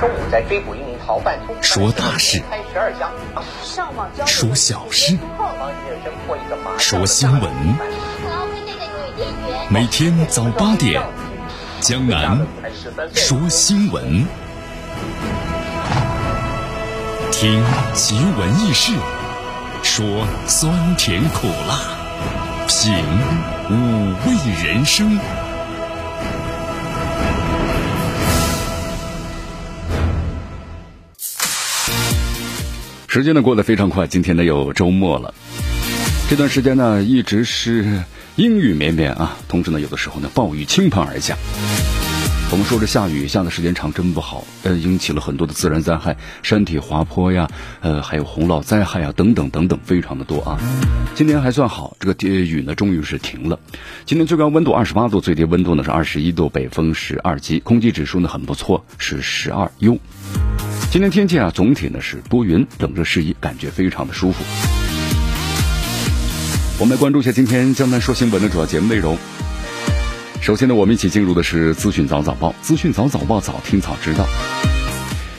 中午在追捕一名逃犯，说大事，开十二枪，说小事，说新闻。每天早八点，江南说新闻，听奇闻异事，说酸甜苦辣，品五味人生。时间呢过得非常快，今天呢又周末了。这段时间呢一直是阴雨绵绵啊，同时呢有的时候呢暴雨倾盆而下。我们说这下雨下的时间长真不好，呃，引起了很多的自然灾害，山体滑坡呀，呃，还有洪涝灾害啊，等等等等，非常的多啊。今天还算好，这个雨呢终于是停了。今天最高温度二十八度，最低温度呢是二十一度，北风十二级，空气指数呢很不错，是十二优。今天天气啊，总体呢是多云，冷热适宜，感觉非常的舒服。我们来关注一下今天江南说新闻的主要节目内容。首先呢，我们一起进入的是资讯早早报，资讯早早报，早听早知道。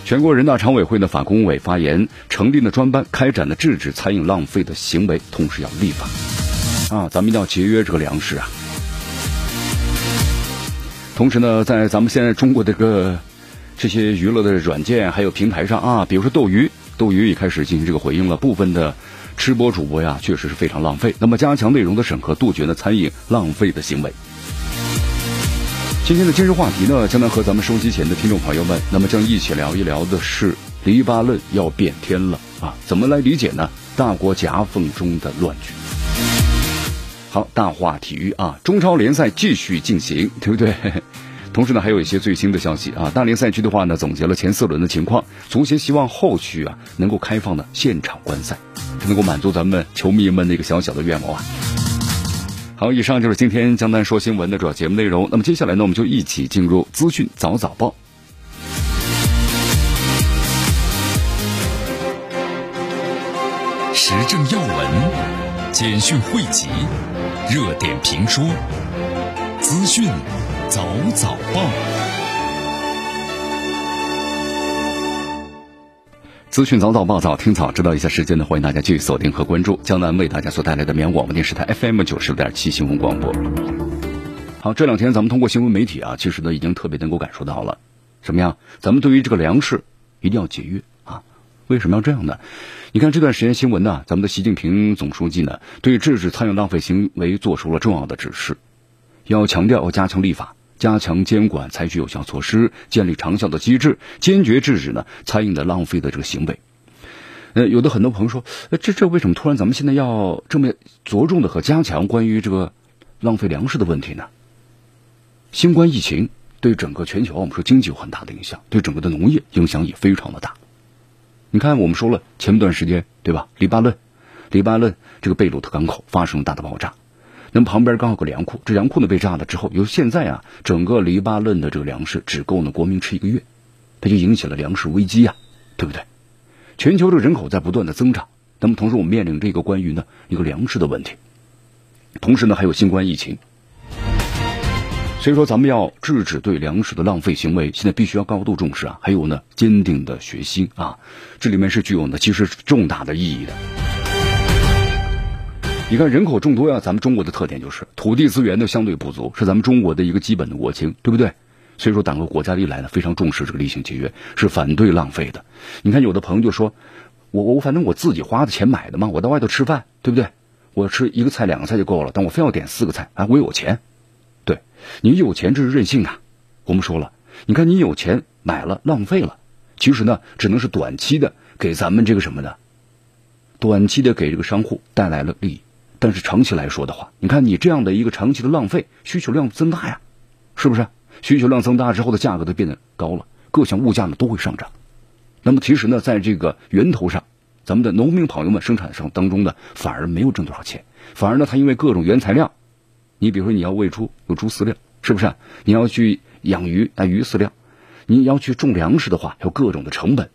全国人大常委会的法工委发言，成立了专班，开展了制止餐饮浪费的行为，同时要立法啊，咱们一定要节约这个粮食啊。同时呢，在咱们现在中国这个。这些娱乐的软件还有平台上啊，比如说斗鱼，斗鱼也开始进行这个回应了。部分的吃播主播呀，确实是非常浪费。那么加强内容的审核，杜绝呢餐饮浪费的行为。今天的今日话题呢，将来和咱们收机前的听众朋友们，那么将一起聊一聊的是黎巴嫩要变天了啊？怎么来理解呢？大国夹缝中的乱局。好，大话体育啊，中超联赛继续进行，对不对？同时呢，还有一些最新的消息啊！大连赛区的话呢，总结了前四轮的情况，足协希望后续啊能够开放的现场观赛，能够满足咱们球迷们的一个小小的愿望啊。好，以上就是今天江南说新闻的主要节目内容。那么接下来呢，我们就一起进入资讯早早报，时政要闻、简讯汇集、热点评说、资讯。早早报，资讯早早报，早听早知道一下时间呢？欢迎大家继续锁定和关注江南为大家所带来的绵阳广播电视台 FM 九十六点七新闻广播。好，这两天咱们通过新闻媒体啊，其实呢已经特别能够感受到了，什么样？咱们对于这个粮食一定要节约啊！为什么要这样呢？你看这段时间新闻呢，咱们的习近平总书记呢，对制止餐饮浪费行为做出了重要的指示，要强调要加强立法。加强监管，采取有效措施，建立长效的机制，坚决制止呢餐饮的浪费的这个行为。呃，有的很多朋友说，这这为什么突然咱们现在要这么着重的和加强关于这个浪费粮食的问题呢？新冠疫情对整个全球我们说经济有很大的影响，对整个的农业影响也非常的大。你看，我们说了前段时间对吧？黎巴嫩，黎巴嫩这个贝鲁特港口发生了大的爆炸。那么旁边刚好个粮库，这粮库呢被炸了之后，由现在啊，整个黎巴嫩的这个粮食只够呢国民吃一个月，它就引起了粮食危机呀，对不对？全球这人口在不断的增长，那么同时我们面临这个关于呢一个粮食的问题，同时呢还有新冠疫情，所以说咱们要制止对粮食的浪费行为，现在必须要高度重视啊，还有呢坚定的决心啊，这里面是具有呢其实重大的意义的。你看人口众多呀，咱们中国的特点就是土地资源的相对不足，是咱们中国的一个基本的国情，对不对？所以说，党和国家历来呢非常重视这个厉行节约，是反对浪费的。你看有的朋友就说，我我反正我自己花的钱买的嘛，我到外头吃饭，对不对？我吃一个菜两个菜就够了，但我非要点四个菜啊！我有钱，对你有钱这是任性啊！我们说了，你看你有钱买了浪费了，其实呢只能是短期的给咱们这个什么呢？短期的给这个商户带来了利益。但是长期来说的话，你看你这样的一个长期的浪费，需求量增大呀，是不是？需求量增大之后的价格都变得高了，各项物价呢都会上涨。那么其实呢，在这个源头上，咱们的农民朋友们生产上当中呢，反而没有挣多少钱，反而呢，他因为各种原材料，你比如说你要喂猪，有猪饲料，是不是？你要去养鱼，那鱼饲料，你要去种粮食的话，有各种的成本，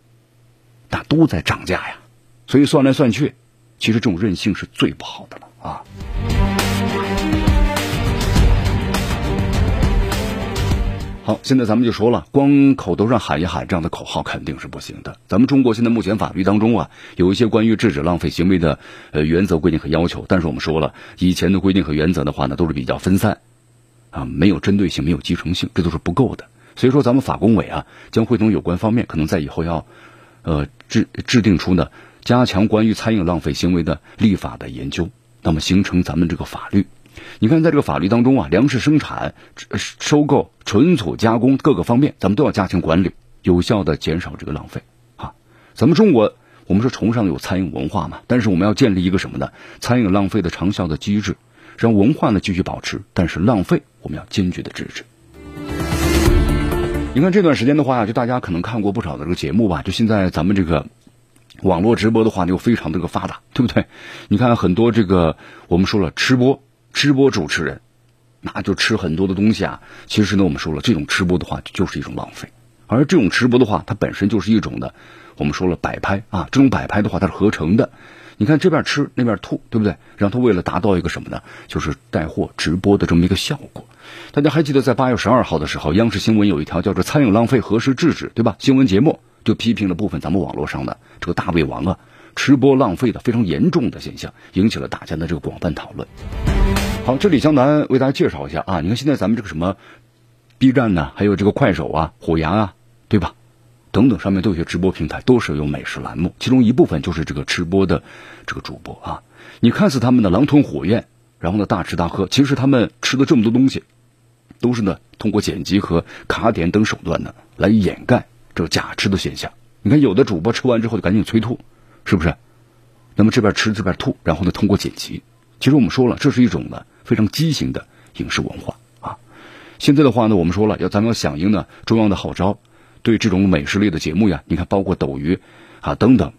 那都在涨价呀。所以算来算去，其实这种任性是最不好的了。啊！好，现在咱们就说了，光口头上喊一喊这样的口号肯定是不行的。咱们中国现在目前法律当中啊，有一些关于制止浪费行为的呃原则规定和要求，但是我们说了，以前的规定和原则的话呢，都是比较分散，啊，没有针对性，没有集成性，这都是不够的。所以说，咱们法工委啊，将会同有关方面，可能在以后要，呃制制定出呢，加强关于餐饮浪费行为的立法的研究，那么形成咱们这个法律。你看，在这个法律当中啊，粮食生产、收购、存储、加工各个方面，咱们都要加强管理，有效的减少这个浪费啊。咱们中国，我们说崇尚有餐饮文化嘛，但是我们要建立一个什么呢？餐饮浪费的长效的机制，让文化呢继续保持，但是浪费我们要坚决的制止。你看这段时间的话，就大家可能看过不少的这个节目吧，就现在咱们这个网络直播的话又非常的个发达，对不对？你看很多这个我们说了吃播。吃播主持人，那就吃很多的东西啊。其实呢，我们说了，这种吃播的话就是一种浪费。而这种吃播的话，它本身就是一种的，我们说了摆拍啊。这种摆拍的话，它是合成的。你看这边吃，那边吐，对不对？然后他为了达到一个什么呢？就是带货直播的这么一个效果。大家还记得在八月十二号的时候，央视新闻有一条叫做“餐饮浪费何时制止”，对吧？新闻节目就批评了部分咱们网络上的这个大胃王啊。吃播浪费的非常严重的现象，引起了大家的这个广泛讨论。好，这里江南为大家介绍一下啊，你看现在咱们这个什么 B 站呢，还有这个快手啊、虎牙啊，对吧？等等，上面都有些直播平台，都是有美食栏目，其中一部分就是这个吃播的这个主播啊。你看似他们的狼吞虎咽，然后呢大吃大喝，其实他们吃的这么多东西，都是呢通过剪辑和卡点等手段呢来掩盖这个假吃的现象。你看有的主播吃完之后就赶紧催吐。是不是？那么这边吃这边吐，然后呢通过剪辑，其实我们说了，这是一种呢非常畸形的影视文化啊。现在的话呢，我们说了要咱们要响应呢中央的号召，对这种美食类的节目呀，你看包括斗鱼啊等等，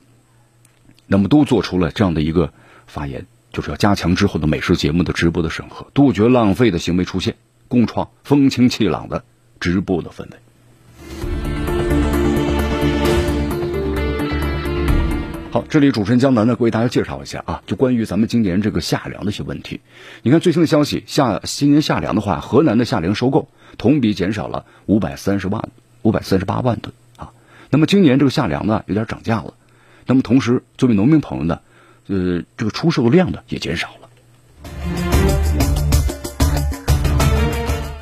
那么都做出了这样的一个发言，就是要加强之后的美食节目的直播的审核，杜绝浪费的行为出现，共创风清气朗的直播的氛围。好，这里主持人江南呢，为大家介绍一下啊，就关于咱们今年这个夏粮的一些问题。你看最新的消息，夏今年夏粮的话，河南的夏粮收购同比减少了五百三十万、五百三十八万吨啊。那么今年这个夏粮呢，有点涨价了。那么同时，作为农民朋友呢，呃，这个出售量呢也减少了。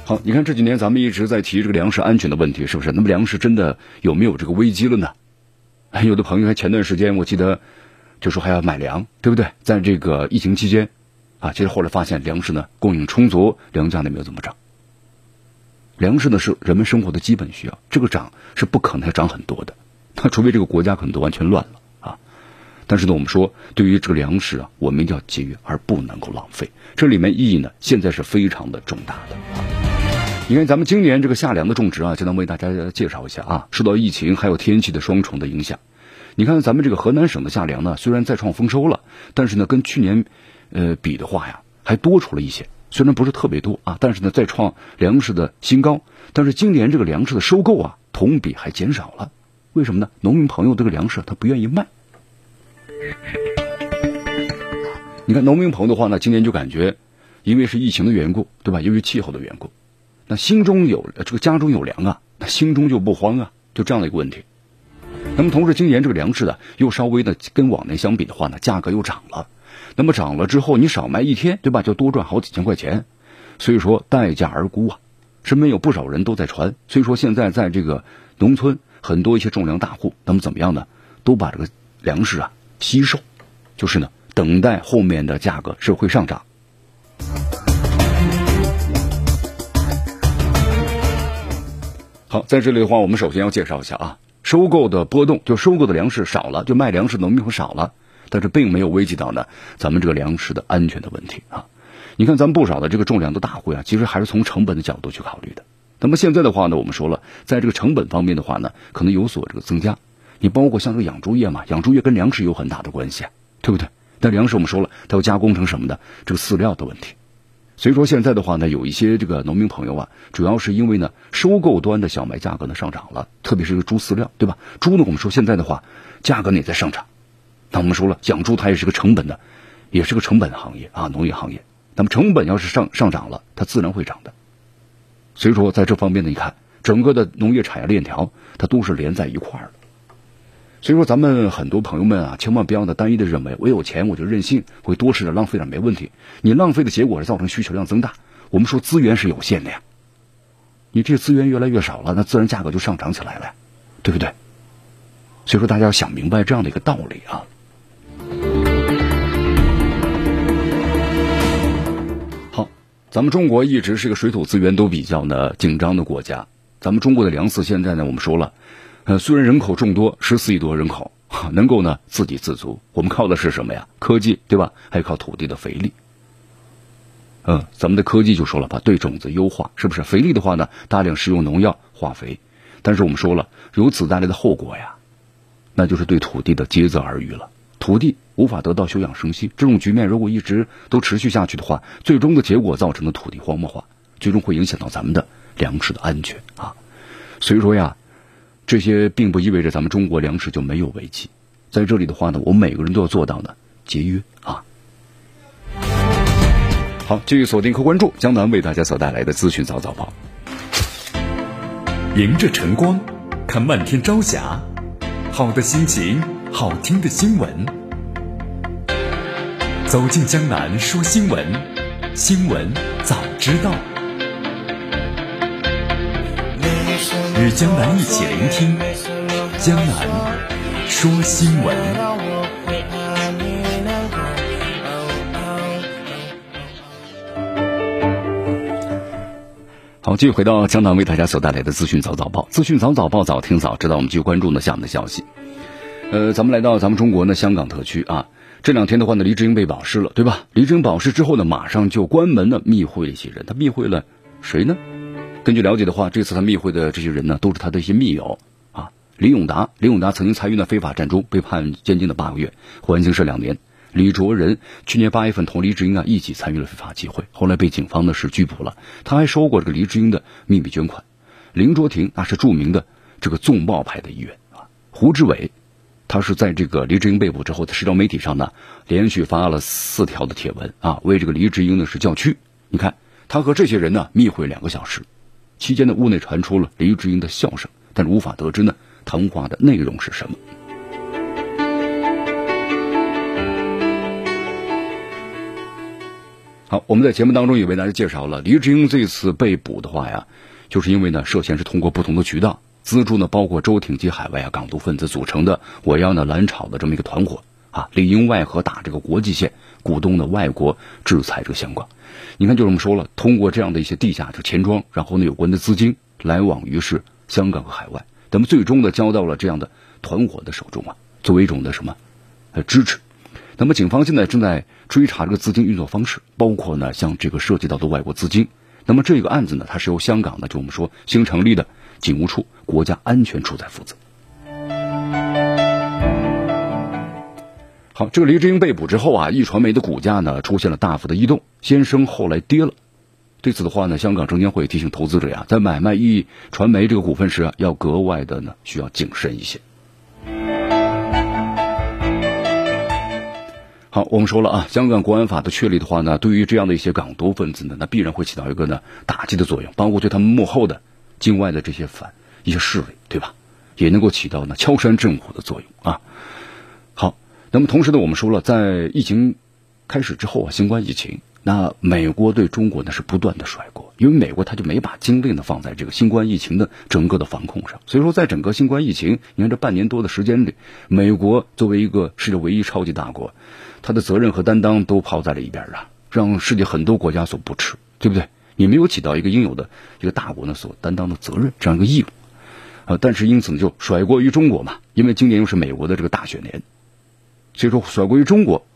好，你看这几年咱们一直在提这个粮食安全的问题，是不是？那么粮食真的有没有这个危机了呢？有的朋友还前段时间我记得就说还要买粮，对不对？在这个疫情期间啊，其实后来发现粮食呢供应充足，粮价呢没有怎么涨。粮食呢是人们生活的基本需要，这个涨是不可能涨很多的，那除非这个国家可能都完全乱了啊。但是呢，我们说对于这个粮食啊，我们一定要节约，而不能够浪费。这里面意义呢，现在是非常的重大的。你看，咱们今年这个夏粮的种植啊，就能为大家介绍一下啊。受到疫情还有天气的双重的影响，你看咱们这个河南省的夏粮呢，虽然再创丰收了，但是呢，跟去年呃比的话呀，还多出了一些。虽然不是特别多啊，但是呢，再创粮食的新高。但是今年这个粮食的收购啊，同比还减少了。为什么呢？农民朋友这个粮食他不愿意卖。你看农民朋友的话呢，今年就感觉，因为是疫情的缘故，对吧？由于气候的缘故。那心中有这个家中有粮啊，那心中就不慌啊，就这样的一个问题。那么同时，今年这个粮食呢，又稍微的跟往年相比的话呢，价格又涨了。那么涨了之后，你少卖一天，对吧？就多赚好几千块钱。所以说，待价而沽啊。身边有不少人都在传。所以说，现在在这个农村，很多一些种粮大户，那么怎么样呢？都把这个粮食啊吸售，就是呢，等待后面的价格是会上涨。好，在这里的话，我们首先要介绍一下啊，收购的波动，就收购的粮食少了，就卖粮食农民会少了，但是并没有危及到呢咱们这个粮食的安全的问题啊。你看，咱们不少的这个种粮的大户呀，其实还是从成本的角度去考虑的。那么现在的话呢，我们说了，在这个成本方面的话呢，可能有所这个增加。你包括像这个养猪业嘛，养猪业跟粮食有很大的关系，对不对？但粮食我们说了，它要加工成什么的，这个饲料的问题。所以说现在的话呢，有一些这个农民朋友啊，主要是因为呢，收购端的小麦价格呢上涨了，特别是这个猪饲料，对吧？猪呢，我们说现在的话，价格呢也在上涨。那我们说了，养猪它也是个成本的，也是个成本行业啊，农业行业。那么成本要是上上涨了，它自然会涨的。所以说在这方面呢，你看整个的农业产业链条它都是连在一块儿的。所以说，咱们很多朋友们啊，千万不要呢单一的认为我有钱我就任性，会多吃点浪费点没问题。你浪费的结果是造成需求量增大。我们说资源是有限的呀，你这资源越来越少了，那自然价格就上涨起来了呀，对不对？所以说，大家要想明白这样的一个道理啊。好，咱们中国一直是个水土资源都比较呢紧张的国家。咱们中国的粮食现在呢，我们说了，呃，虽然人口众多，十四亿多人口，能够呢自给自足，我们靠的是什么呀？科技，对吧？还靠土地的肥力。嗯，咱们的科技就说了，把对种子优化，是不是？肥力的话呢，大量使用农药化肥，但是我们说了，由此带来的后果呀，那就是对土地的竭泽而渔了。土地无法得到休养生息，这种局面如果一直都持续下去的话，最终的结果造成的土地荒漠化，最终会影响到咱们的粮食的安全啊。所以说呀，这些并不意味着咱们中国粮食就没有危机。在这里的话呢，我们每个人都要做到呢节约啊。好，继续锁定和关注江南为大家所带来的资讯早早报。迎着晨光，看漫天朝霞，好的心情，好听的新闻。走进江南说新闻，新闻早知道。与江南一起聆听江南说新闻。好，继续回到江南为大家所带来的资讯早早报，资讯早早报，早听早知道。我们继续关注呢下面的消息。呃，咱们来到咱们中国呢香港特区啊，这两天的话呢，黎智英被保释了，对吧？黎智英保释之后呢，马上就关门呢密会了一些人，他密会了谁呢？根据了解的话，这次他密会的这些人呢，都是他的一些密友啊。李永达，李永达曾经参与了非法战中，被判监禁了八个月，缓刑是两年。李卓人去年八月份同黎智英啊一起参与了非法集会，后来被警方呢是拘捕了。他还收过这个黎智英的秘密捐款。林卓廷那是著名的这个纵暴派的一员啊。胡志伟，他是在这个黎智英被捕之后，在社交媒体上呢连续发了四条的帖文啊，为这个黎智英呢是叫屈。你看他和这些人呢密会两个小时，期间呢屋内传出了黎智英的笑声，但是无法得知呢谈话的内容是什么。好，我们在节目当中也为大家介绍了黎智英这次被捕的话呀，就是因为呢涉嫌是通过不同的渠道资助呢，包括周挺及海外啊港独分子组成的我要呢蓝炒的这么一个团伙啊，里应外合打这个国际线，鼓动的外国制裁这个香港。你看，就这么说了，通过这样的一些地下就钱庄，然后呢有关的资金来往于是香港和海外，咱们最终呢交到了这样的团伙的手中啊，作为一种的什么呃支持。那么，警方现在正在追查这个资金运作方式，包括呢，像这个涉及到的外国资金。那么这个案子呢，它是由香港的，就我们说新成立的警务处国家安全处在负责。好，这个黎智英被捕之后啊，易传媒的股价呢出现了大幅的异动，先升后来跌了。对此的话呢，香港证监会提醒投资者呀，在买卖易传媒这个股份时啊，要格外的呢需要谨慎一些。好，我们说了啊，香港国安法的确立的话呢，对于这样的一些港独分子呢，那必然会起到一个呢打击的作用，包括对他们幕后的境外的这些反一些势力，对吧？也能够起到呢敲山震虎的作用啊。那么同时呢，我们说了，在疫情开始之后啊，新冠疫情，那美国对中国呢是不断的甩锅，因为美国他就没把精力呢放在这个新冠疫情的整个的防控上，所以说在整个新冠疫情，你看这半年多的时间里，美国作为一个世界唯一超级大国。他的责任和担当都抛在了一边啊，让世界很多国家所不齿，对不对？你没有起到一个应有的一个大国呢所担当的责任这样一个义务，啊，但是因此呢就甩锅于中国嘛，因为今年又是美国的这个大选年，所以说甩锅于中国，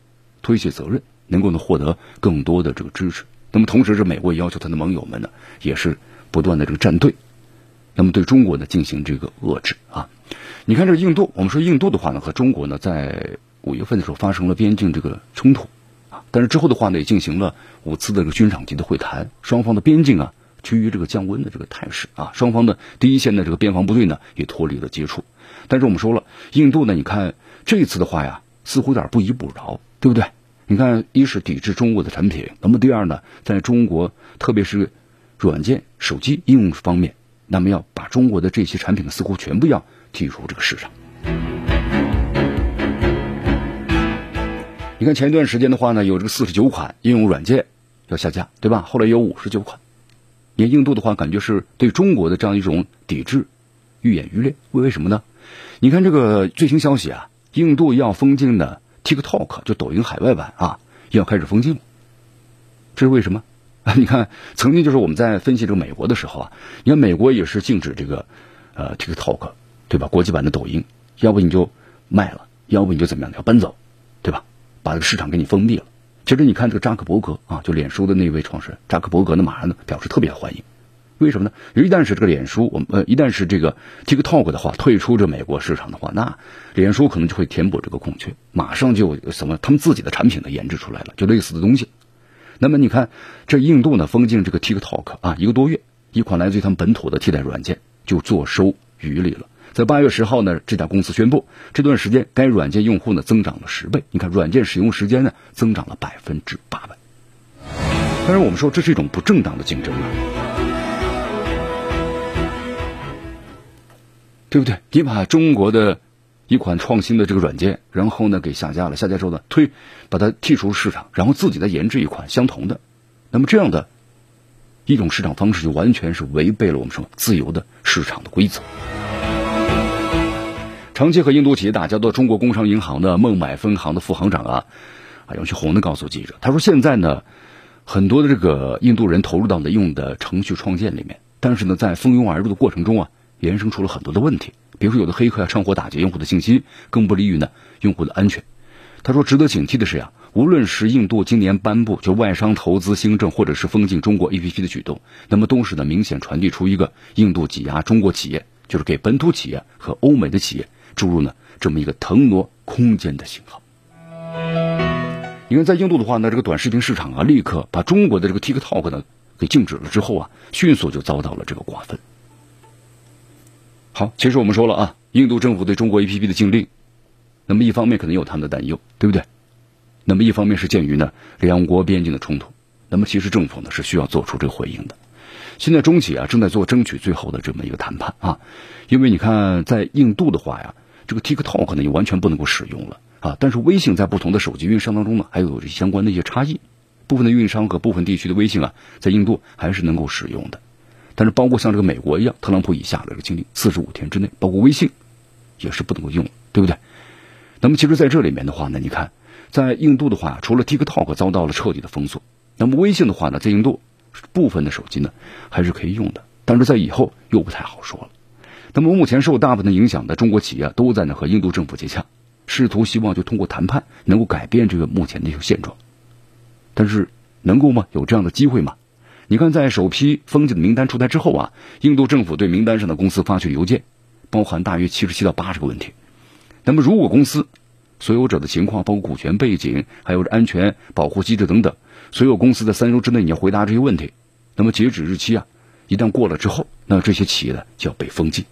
推卸责任，能够呢获得更多的这个支持。那么同时，是美国也要求他的盟友们呢，也是不断的这个站队，那么对中国呢进行这个遏制啊。你看这个印度，我们说印度的话呢和中国呢在。五月份的时候发生了边境这个冲突，啊，但是之后的话呢，也进行了五次的这个军长级的会谈，双方的边境啊趋于这个降温的这个态势啊，双方的第一线的这个边防部队呢也脱离了接触。但是我们说了，印度呢，你看这一次的话呀，似乎有点不依不饶，对不对？你看，一是抵制中国的产品，那么第二呢，在中国特别是软件、手机应用方面，那么要把中国的这些产品似乎全部要剔除这个市场。你看前一段时间的话呢，有这个四十九款应用软件要下架，对吧？后来有五十九款。你看印度的话，感觉是对中国的这样一种抵制愈演愈烈。为为什么呢？你看这个最新消息啊，印度要封禁的 TikTok 就抖音海外版啊，要开始封禁了。这是为什么？啊，你看曾经就是我们在分析这个美国的时候啊，你看美国也是禁止这个呃 TikTok 对吧？国际版的抖音，要不你就卖了，要不你就怎么样，你要搬走，对吧？把这个市场给你封闭了。其实你看这个扎克伯格啊，就脸书的那位创始人扎克伯格呢，马上呢表示特别欢迎。为什么呢？一旦是这个脸书，我们呃，一旦是这个 TikTok 的话退出这美国市场的话，那脸书可能就会填补这个空缺，马上就有什么他们自己的产品呢研制出来了，就类似的东西。那么你看，这印度呢封禁这个 TikTok 啊，一个多月，一款来自于他们本土的替代软件就坐收渔利了。在八月十号呢，这家公司宣布，这段时间该软件用户呢增长了十倍。你看，软件使用时间呢增长了百分之八百。当然，我们说这是一种不正当的竞争啊，对不对？你把中国的一款创新的这个软件，然后呢给下架了，下架之后呢推把它剔除市场，然后自己再研制一款相同的，那么这样的一种市场方式就完全是违背了我们说自由的市场的规则。长期和印度企业打交道，中国工商银行的孟买分行的副行长啊，啊杨旭红呢告诉记者，他说现在呢，很多的这个印度人投入到了用的程序创建里面，但是呢，在蜂拥而入的过程中啊，衍生出了很多的问题，比如说有的黑客啊趁火打劫用户的信息，更不利于呢用户的安全。他说，值得警惕的是呀，无论是印度今年颁布就外商投资新政，或者是封禁中国 APP 的举动，那么都是呢明显传递出一个印度挤压中国企业，就是给本土企业和欧美的企业。注入呢这么一个腾挪空间的信号。你看，在印度的话呢，这个短视频市场啊，立刻把中国的这个 TikTok 呢给禁止了之后啊，迅速就遭到了这个瓜分。好，其实我们说了啊，印度政府对中国 APP 的禁令，那么一方面可能有他们的担忧，对不对？那么一方面是鉴于呢两国边境的冲突，那么其实政府呢是需要做出这个回应的。现在中企啊正在做争取最后的这么一个谈判啊，因为你看在印度的话呀。这个 TikTok 呢，也完全不能够使用了啊！但是微信在不同的手机运营商当中呢，还有相关的一些差异。部分的运营商和部分地区的微信啊，在印度还是能够使用的。但是，包括像这个美国一样，特朗普以下的这个禁令，四十五天之内，包括微信也是不能够用，对不对？那么，其实在这里面的话呢，你看，在印度的话，除了 TikTok 遭到了彻底的封锁，那么微信的话呢，在印度部分的手机呢还是可以用的，但是在以后又不太好说了。那么目前受大部分影响的中国企业都在呢和印度政府接洽，试图希望就通过谈判能够改变这个目前的一个现状，但是能够吗？有这样的机会吗？你看，在首批封禁的名单出台之后啊，印度政府对名单上的公司发去邮件，包含大约七十七到八十个问题。那么如果公司所有者的情况，包括股权背景，还有安全保护机制等等，所有公司在三周之内你要回答这些问题，那么截止日期啊，一旦过了之后，那这些企业呢就要被封禁。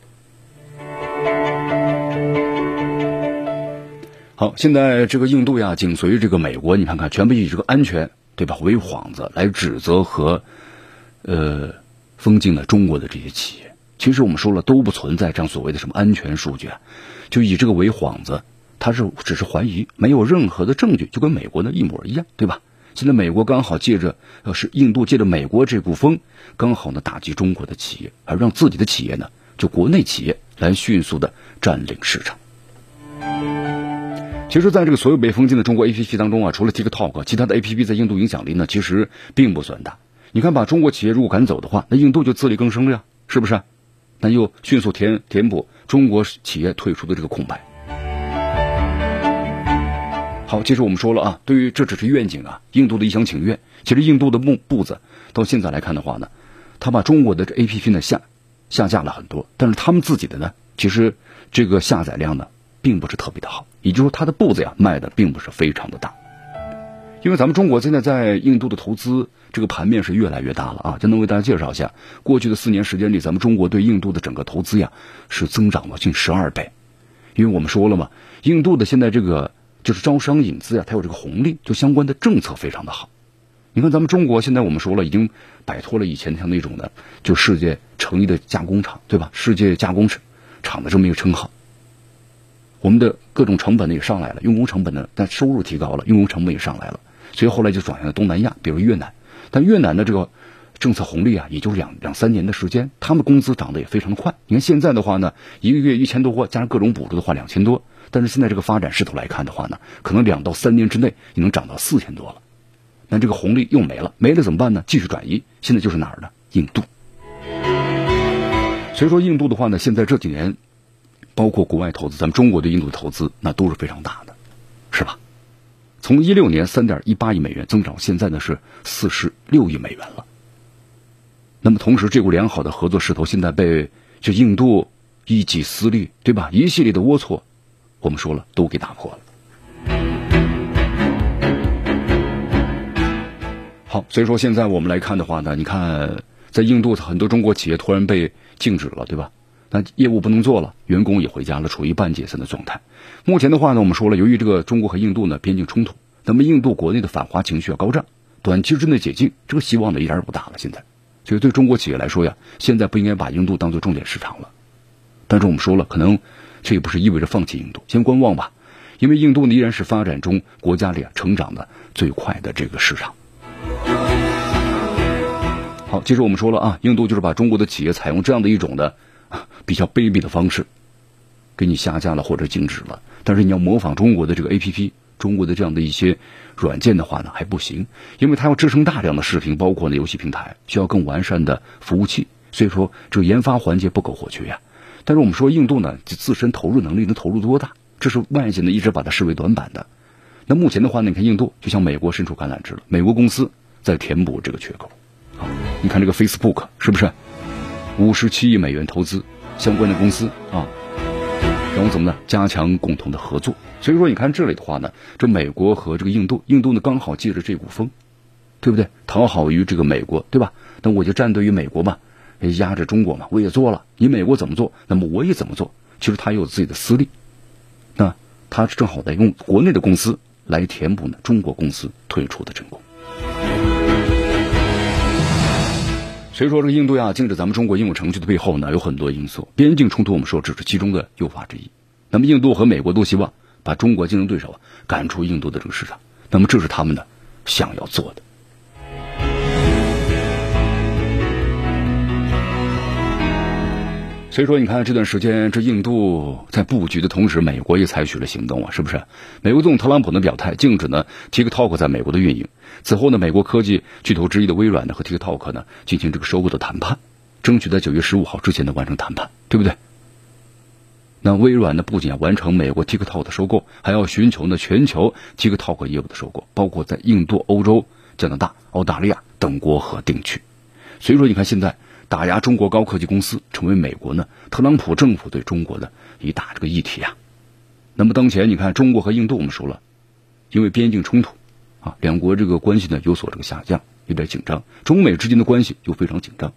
好，现在这个印度呀，紧随这个美国，你看看，全部以这个安全，对吧，为幌子来指责和，呃，封禁了中国的这些企业。其实我们说了，都不存在这样所谓的什么安全数据啊，就以这个为幌子，他是只是怀疑，没有任何的证据，就跟美国的一模一样，对吧？现在美国刚好借着，呃，是印度借着美国这股风，刚好呢打击中国的企业，而让自己的企业呢，就国内企业来迅速的占领市场。其实，在这个所有被封禁的中国 A P P 当中啊，除了 TikTok，其他的 A P P 在印度影响力呢，其实并不算大。你看，把中国企业如果赶走的话，那印度就自力更生了呀，是不是？那又迅速填填补中国企业退出的这个空白。好，其实我们说了啊，对于这只是愿景啊，印度的一厢情愿。其实印度的步步子到现在来看的话呢，他把中国的这 A P P 呢下下架了很多，但是他们自己的呢，其实这个下载量呢。并不是特别的好，也就是说，他的步子呀迈的并不是非常的大。因为咱们中国现在在印度的投资这个盘面是越来越大了啊，就能为大家介绍一下，过去的四年时间里，咱们中国对印度的整个投资呀是增长了近十二倍。因为我们说了嘛，印度的现在这个就是招商引资呀，它有这个红利，就相关的政策非常的好。你看咱们中国现在我们说了，已经摆脱了以前像那种的就世界成衣的加工厂，对吧？世界加工厂的这么一个称号。我们的各种成本呢也上来了，用工成本呢，但收入提高了，用工成本也上来了，所以后来就转向了东南亚，比如越南。但越南的这个政策红利啊，也就是两两三年的时间，他们工资涨得也非常的快。你看现在的话呢，一个月一千多块，加上各种补助的话两千多。但是现在这个发展势头来看的话呢，可能两到三年之内你能涨到四千多了。那这个红利又没了，没了怎么办呢？继续转移，现在就是哪儿呢？印度。所以说印度的话呢，现在这几年。包括国外投资，咱们中国对印度的投资那都是非常大的，是吧？从一六年三点一八亿美元增长，现在呢是四十六亿美元了。那么同时，这股良好的合作势头现在被这印度一己私利，对吧？一系列的龌龊，我们说了都给打破了。好，所以说现在我们来看的话呢，你看在印度很多中国企业突然被禁止了，对吧？那业务不能做了，员工也回家了，处于半解散的状态。目前的话呢，我们说了，由于这个中国和印度呢边境冲突，那么印度国内的反华情绪要高涨，短期之内解禁这个希望呢一点也不大了。现在，所以对中国企业来说呀，现在不应该把印度当做重点市场了。但是我们说了，可能这也不是意味着放弃印度，先观望吧，因为印度呢依然是发展中国家里啊成长的最快的这个市场。好，其实我们说了啊，印度就是把中国的企业采用这样的一种的。比较卑鄙的方式，给你下架了或者禁止了。但是你要模仿中国的这个 A P P，中国的这样的一些软件的话呢，还不行，因为它要支撑大量的视频，包括呢游戏平台，需要更完善的服务器。所以说，这个研发环节不可或缺呀。但是我们说印度呢，就自身投入能力能投入多大？这是外界呢一直把它视为短板的。那目前的话呢，你看印度就像美国伸出橄榄枝了，美国公司在填补这个缺口。你看这个 Facebook 是不是？五十七亿美元投资相关的公司啊，然后怎么呢？加强共同的合作。所以说，你看这里的话呢，这美国和这个印度，印度呢刚好借着这股风，对不对？讨好于这个美国，对吧？那我就站队于美国嘛，压着中国嘛。我也做了，你美国怎么做，那么我也怎么做。其实他有自己的私利，那他正好在用国内的公司来填补呢中国公司退出的成功。所以说，这个印度呀禁止咱们中国应用程序的背后呢，有很多因素。边境冲突，我们说只是其中的诱发之一。那么，印度和美国都希望把中国竞争对手赶出印度的这个市场。那么，这是他们的想要做的。所以说，你看这段时间，这印度在布局的同时，美国也采取了行动啊，是不是？美国总统特朗普呢表态，禁止呢 TikTok 在美国的运营。此后呢，美国科技巨头之一的微软呢和 TikTok 呢进行这个收购的谈判，争取在九月十五号之前呢完成谈判，对不对？那微软呢不仅要完成美国 TikTok 的收购，还要寻求呢全球 TikTok 业务的收购，包括在印度、欧洲、加拿大、澳大利亚等国和地区。所以说，你看现在。打压中国高科技公司，成为美国呢特朗普政府对中国的一大这个议题啊。那么当前你看中国和印度，我们说了，因为边境冲突啊，两国这个关系呢有所这个下降，有点紧张。中美之间的关系就非常紧张。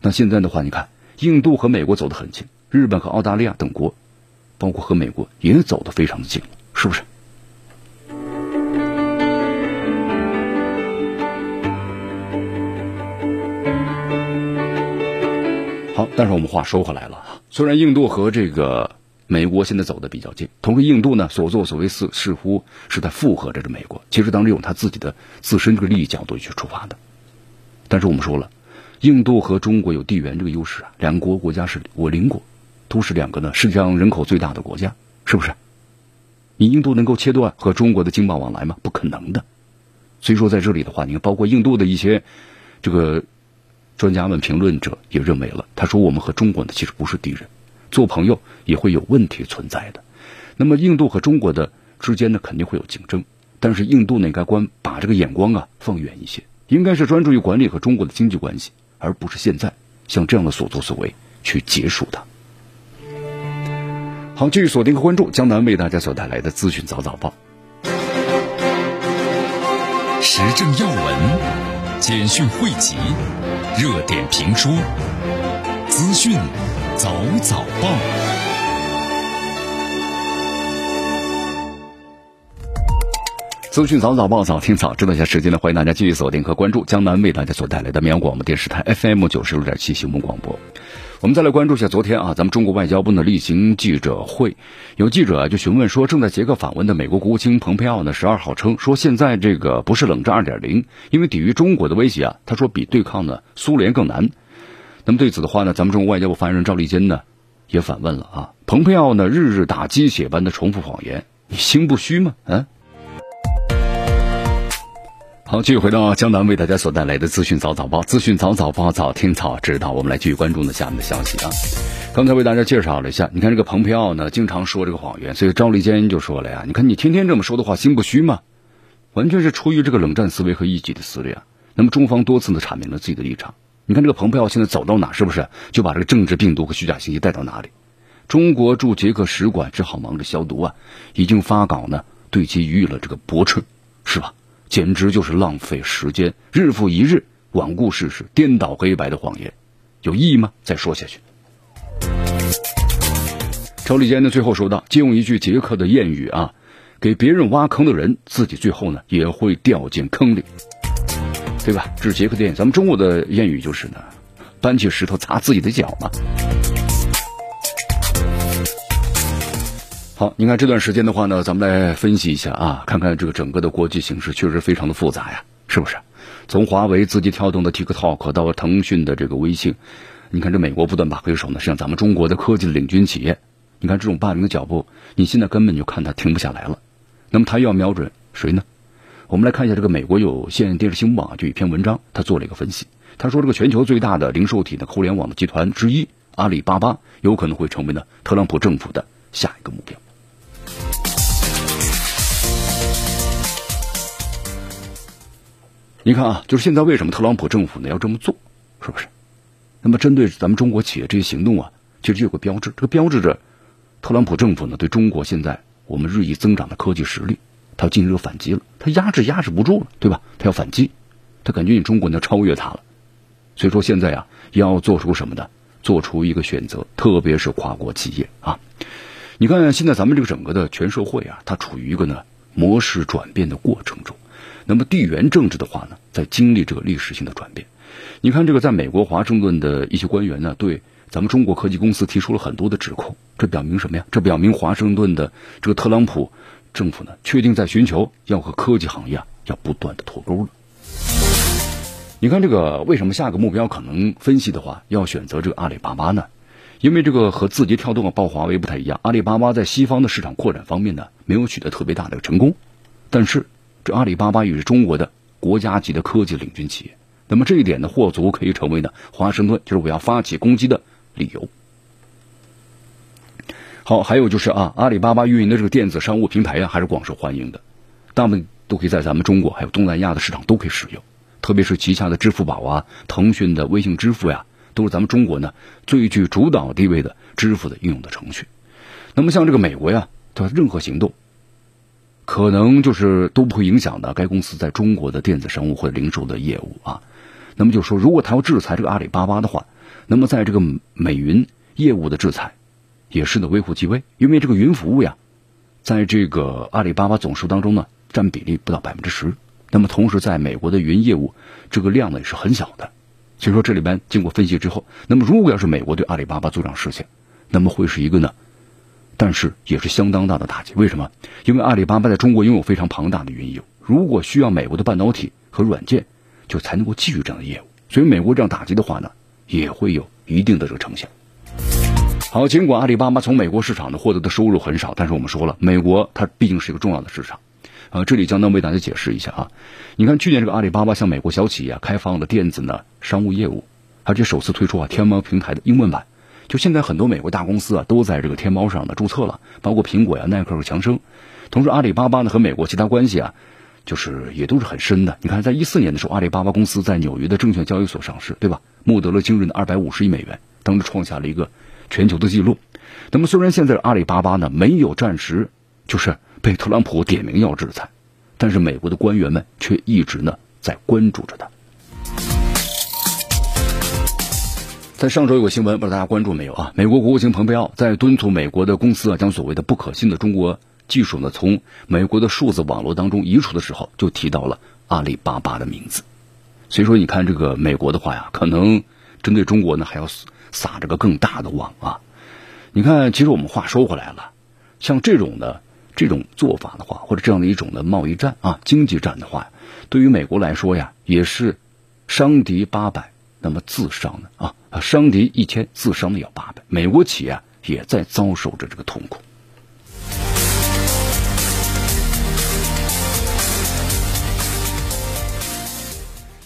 那现在的话，你看印度和美国走得很近，日本和澳大利亚等国，包括和美国也走得非常的近，是不是？但是我们话说回来了，虽然印度和这个美国现在走的比较近，同时印度呢所作所为似似乎是在附和着这美国，其实当中有他自己的自身这个利益角度去出发的。但是我们说了，印度和中国有地缘这个优势啊，两国国家是我邻国，都是两个呢世界上人口最大的国家，是不是？你印度能够切断和中国的经贸往来吗？不可能的。所以说在这里的话，你看包括印度的一些这个。专家们、评论者也认为了，他说：“我们和中国呢，其实不是敌人，做朋友也会有问题存在的。那么，印度和中国的之间呢，肯定会有竞争，但是印度呢，应该关把这个眼光啊放远一些，应该是专注于管理和中国的经济关系，而不是现在像这样的所作所为去结束它。”好，继续锁定和关注江南为大家所带来的资讯早早报，时政要闻，简讯汇集。热点评书，资讯早早报。资讯早早报早听早知道一下时间呢，欢迎大家继续锁定和关注江南为大家所带来的绵阳广播电视台 FM 九十六点七新闻广播。我们再来关注一下昨天啊，咱们中国外交部的例行记者会，有记者就询问说，正在捷克访问的美国国务卿蓬佩奥呢，十二号称说，现在这个不是冷战二点零，因为抵御中国的威胁啊，他说比对抗呢苏联更难。那么对此的话呢，咱们中国外交部发言人赵立坚呢也反问了啊，蓬佩奥呢日日打鸡血般的重复谎言，你心不虚吗？嗯。好，继续回到江南为大家所带来的资讯早早报，资讯早早报早听早知道。我们来继续关注呢下面的消息啊。刚才为大家介绍了一下，你看这个蓬佩奥呢，经常说这个谎言，所以赵立坚就说了呀，你看你天天这么说的话，心不虚吗？完全是出于这个冷战思维和一己的思虑啊。那么中方多次呢阐明了自己的立场。你看这个蓬佩奥现在走到哪，是不是就把这个政治病毒和虚假信息带到哪里？中国驻捷克使馆只好忙着消毒啊，已经发稿呢，对其予以了这个驳斥，是吧？简直就是浪费时间，日复一日罔顾事实、颠倒黑白的谎言，有意义吗？再说下去。赵立坚呢，最后说道：“借用一句捷克的谚语啊，给别人挖坑的人，自己最后呢也会掉进坑里，对吧？”这是捷克谚语，咱们中国的谚语就是呢，搬起石头砸自己的脚嘛。好，你看这段时间的话呢，咱们来分析一下啊，看看这个整个的国际形势确实非常的复杂呀，是不是？从华为、字节跳动的 TikTok 到腾讯的这个微信，你看这美国不断把黑手呢向咱们中国的科技领军企业，你看这种霸凌的脚步，你现在根本就看它停不下来了。那么它又要瞄准谁呢？我们来看一下这个美国有线电视新闻网就一篇文章，他做了一个分析，他说这个全球最大的零售体的互联网的集团之一阿里巴巴有可能会成为呢特朗普政府的下一个目标。你看啊，就是现在为什么特朗普政府呢要这么做，是不是？那么针对咱们中国企业这些行动啊，其实有个标志，这个标志着特朗普政府呢对中国现在我们日益增长的科技实力，他要进行反击了，他压制压制不住了，对吧？他要反击，他感觉你中国要超越他了，所以说现在啊要做出什么的，做出一个选择，特别是跨国企业啊。你看现在咱们这个整个的全社会啊，它处于一个呢模式转变的过程中。那么地缘政治的话呢，在经历这个历史性的转变。你看，这个在美国华盛顿的一些官员呢，对咱们中国科技公司提出了很多的指控。这表明什么呀？这表明华盛顿的这个特朗普政府呢，确定在寻求要和科技行业啊要不断的脱钩了。你看，这个为什么下个目标可能分析的话要选择这个阿里巴巴呢？因为这个和字节跳动啊、抱华为不太一样，阿里巴巴在西方的市场扩展方面呢，没有取得特别大的成功，但是。这阿里巴巴也是中国的国家级的科技领军企业，那么这一点呢，或足可以成为呢华盛顿就是我要发起攻击的理由。好，还有就是啊，阿里巴巴运营的这个电子商务平台呀，还是广受欢迎的，大部分都可以在咱们中国还有东南亚的市场都可以使用，特别是旗下的支付宝啊、腾讯的微信支付呀，都是咱们中国呢最具主导地位的支付的应用的程序。那么像这个美国呀，它任何行动。可能就是都不会影响的该公司在中国的电子商务或者零售的业务啊。那么就说，如果他要制裁这个阿里巴巴的话，那么在这个美云业务的制裁也是呢微乎其微，因为这个云服务呀，在这个阿里巴巴总数当中呢占比例不到百分之十。那么同时在美国的云业务这个量呢也是很小的。所以说这里边经过分析之后，那么如果要是美国对阿里巴巴做这样事情，那么会是一个呢？但是也是相当大的打击。为什么？因为阿里巴巴在中国拥有非常庞大的云业务，如果需要美国的半导体和软件，就才能够继续这样的业务。所以美国这样打击的话呢，也会有一定的这个成效。好，尽管阿里巴巴从美国市场呢获得的收入很少，但是我们说了，美国它毕竟是一个重要的市场。啊，这里江南为大家解释一下啊。你看，去年这个阿里巴巴向美国小企业开放了电子呢商务业务，而且首次推出啊天猫平台的英文版。就现在很多美国大公司啊，都在这个天猫上呢注册了，包括苹果呀、耐克和强生。同时，阿里巴巴呢和美国其他关系啊，就是也都是很深的。你看，在一四年的时候，阿里巴巴公司在纽约的证券交易所上市，对吧？募得了惊人的二百五十亿美元，当时创下了一个全球的记录。那么，虽然现在阿里巴巴呢没有暂时就是被特朗普点名要制裁，但是美国的官员们却一直呢在关注着它。在上周有个新闻，不知道大家关注没有啊？美国国务卿蓬佩奥在敦促美国的公司啊，将所谓的不可信的中国技术呢从美国的数字网络当中移除的时候，就提到了阿里巴巴的名字。所以说，你看这个美国的话呀，可能针对中国呢还要撒这个更大的网啊。你看，其实我们话说回来了，像这种的这种做法的话，或者这样的一种的贸易战啊、经济战的话，对于美国来说呀，也是伤敌八百，那么自伤的啊，啊伤敌一千，自伤的要八百。美国企业也在遭受着这个痛苦。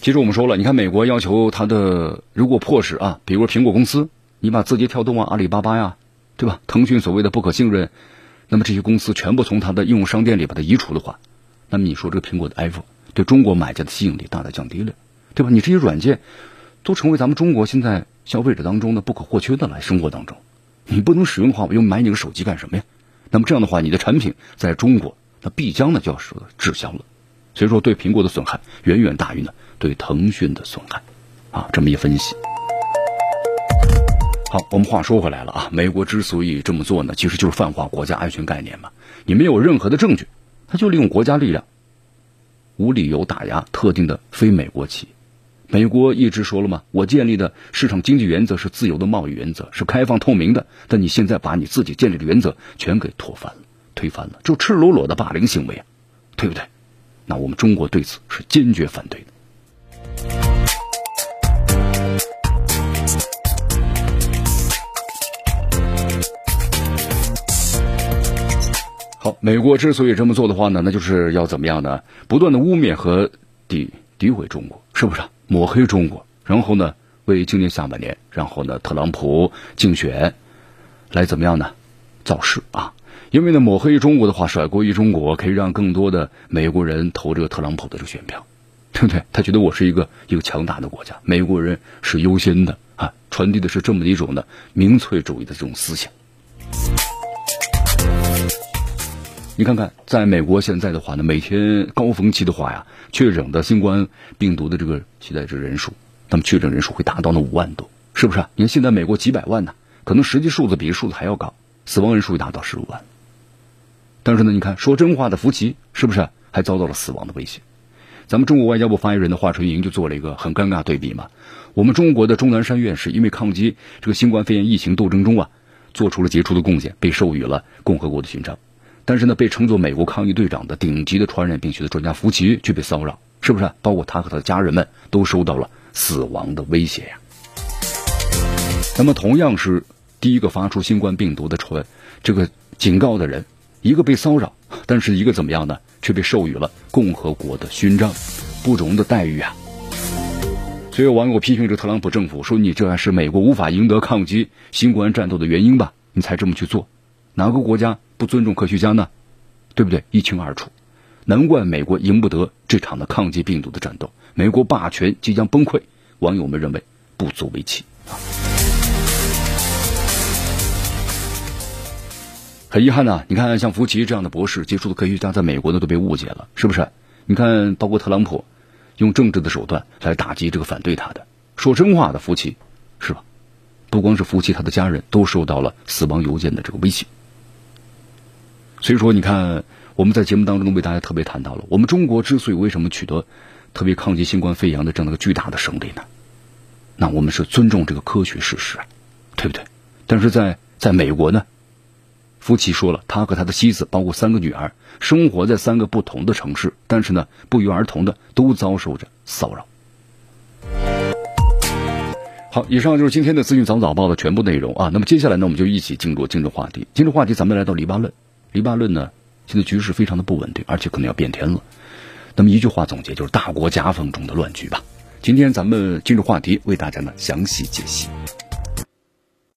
其实我们说了，你看美国要求它的如果迫使啊，比如苹果公司，你把字节跳动啊、阿里巴巴呀，对吧？腾讯所谓的不可信任，那么这些公司全部从它的应用商店里把它移除的话，那么你说这个苹果的 iPhone 对中国买家的吸引力大大降低了，对吧？你这些软件都成为咱们中国现在消费者当中呢不可或缺的来生活当中，你不能使用的话，我又买你个手机干什么呀？那么这样的话，你的产品在中国那必将呢就要受到滞销了。所以说，对苹果的损害远远大于呢。对腾讯的损害，啊，这么一分析。好，我们话说回来了啊，美国之所以这么做呢，其实就是泛化国家安全概念嘛。你没有任何的证据，他就利用国家力量，无理由打压特定的非美国企业。美国一直说了嘛，我建立的市场经济原则是自由的贸易原则，是开放透明的。但你现在把你自己建立的原则全给推翻了，推翻了，就赤裸裸的霸凌行为啊，对不对？那我们中国对此是坚决反对的。好，美国之所以这么做的话呢，那就是要怎么样呢？不断的污蔑和诋诋毁中国，是不是？抹黑中国，然后呢，为今年下半年，然后呢，特朗普竞选来怎么样呢？造势啊！因为呢，抹黑中国的话，甩锅于中国，可以让更多的美国人投这个特朗普的这个选票，对不对？他觉得我是一个一个强大的国家，美国人是优先的啊，传递的是这么一种的民粹主义的这种思想。你看看，在美国现在的话呢，每天高峰期的话呀，确诊的新冠病毒的这个现在这人数，那么确诊人数会达到那五万多，是不是？你看现在美国几百万呢，可能实际数字比这数字还要高，死亡人数会达到十五万。但是呢，你看说真话的福奇是不是还遭到了死亡的威胁？咱们中国外交部发言人的华春莹就做了一个很尴尬对比嘛。我们中国的钟南山院士因为抗击这个新冠肺炎疫情斗争中啊，做出了杰出的贡献，被授予了共和国的勋章。但是呢，被称作美国抗疫队长的顶级的传染病学的专家福奇却被骚扰，是不是？包括他和他的家人们都受到了死亡的威胁呀。那么，同样是第一个发出新冠病毒的传这个警告的人，一个被骚扰，但是一个怎么样呢？却被授予了共和国的勋章，不容的待遇啊。所以有网友批评这特朗普政府说：“你这是美国无法赢得抗击新冠战斗的原因吧？你才这么去做。”哪个国家不尊重科学家呢？对不对？一清二楚。难怪美国赢不得这场的抗击病毒的战斗，美国霸权即将崩溃。网友们认为不足为奇啊。很遗憾呐，你看像福奇这样的博士杰出的科学家，在美国呢都被误解了，是不是？你看，包括特朗普用政治的手段来打击这个反对他的、说真话的福奇，是吧？不光是福奇，他的家人都受到了死亡邮件的这个威胁。所以说，你看我们在节目当中为大家特别谈到了，我们中国之所以为什么取得特别抗击新冠肺炎的这样的个巨大的胜利呢？那我们是尊重这个科学事实，对不对？但是在在美国呢，夫妻说了，他和他的妻子，包括三个女儿，生活在三个不同的城市，但是呢，不约而同的都遭受着骚扰。好，以上就是今天的资讯早早报的全部内容啊。那么接下来呢，我们就一起进入今日话题。今日话题，咱们来到黎巴嫩。黎巴嫩呢，现在局势非常的不稳定，而且可能要变天了。那么一句话总结就是大国夹缝中的乱局吧。今天咱们进入话题，为大家呢详细解析。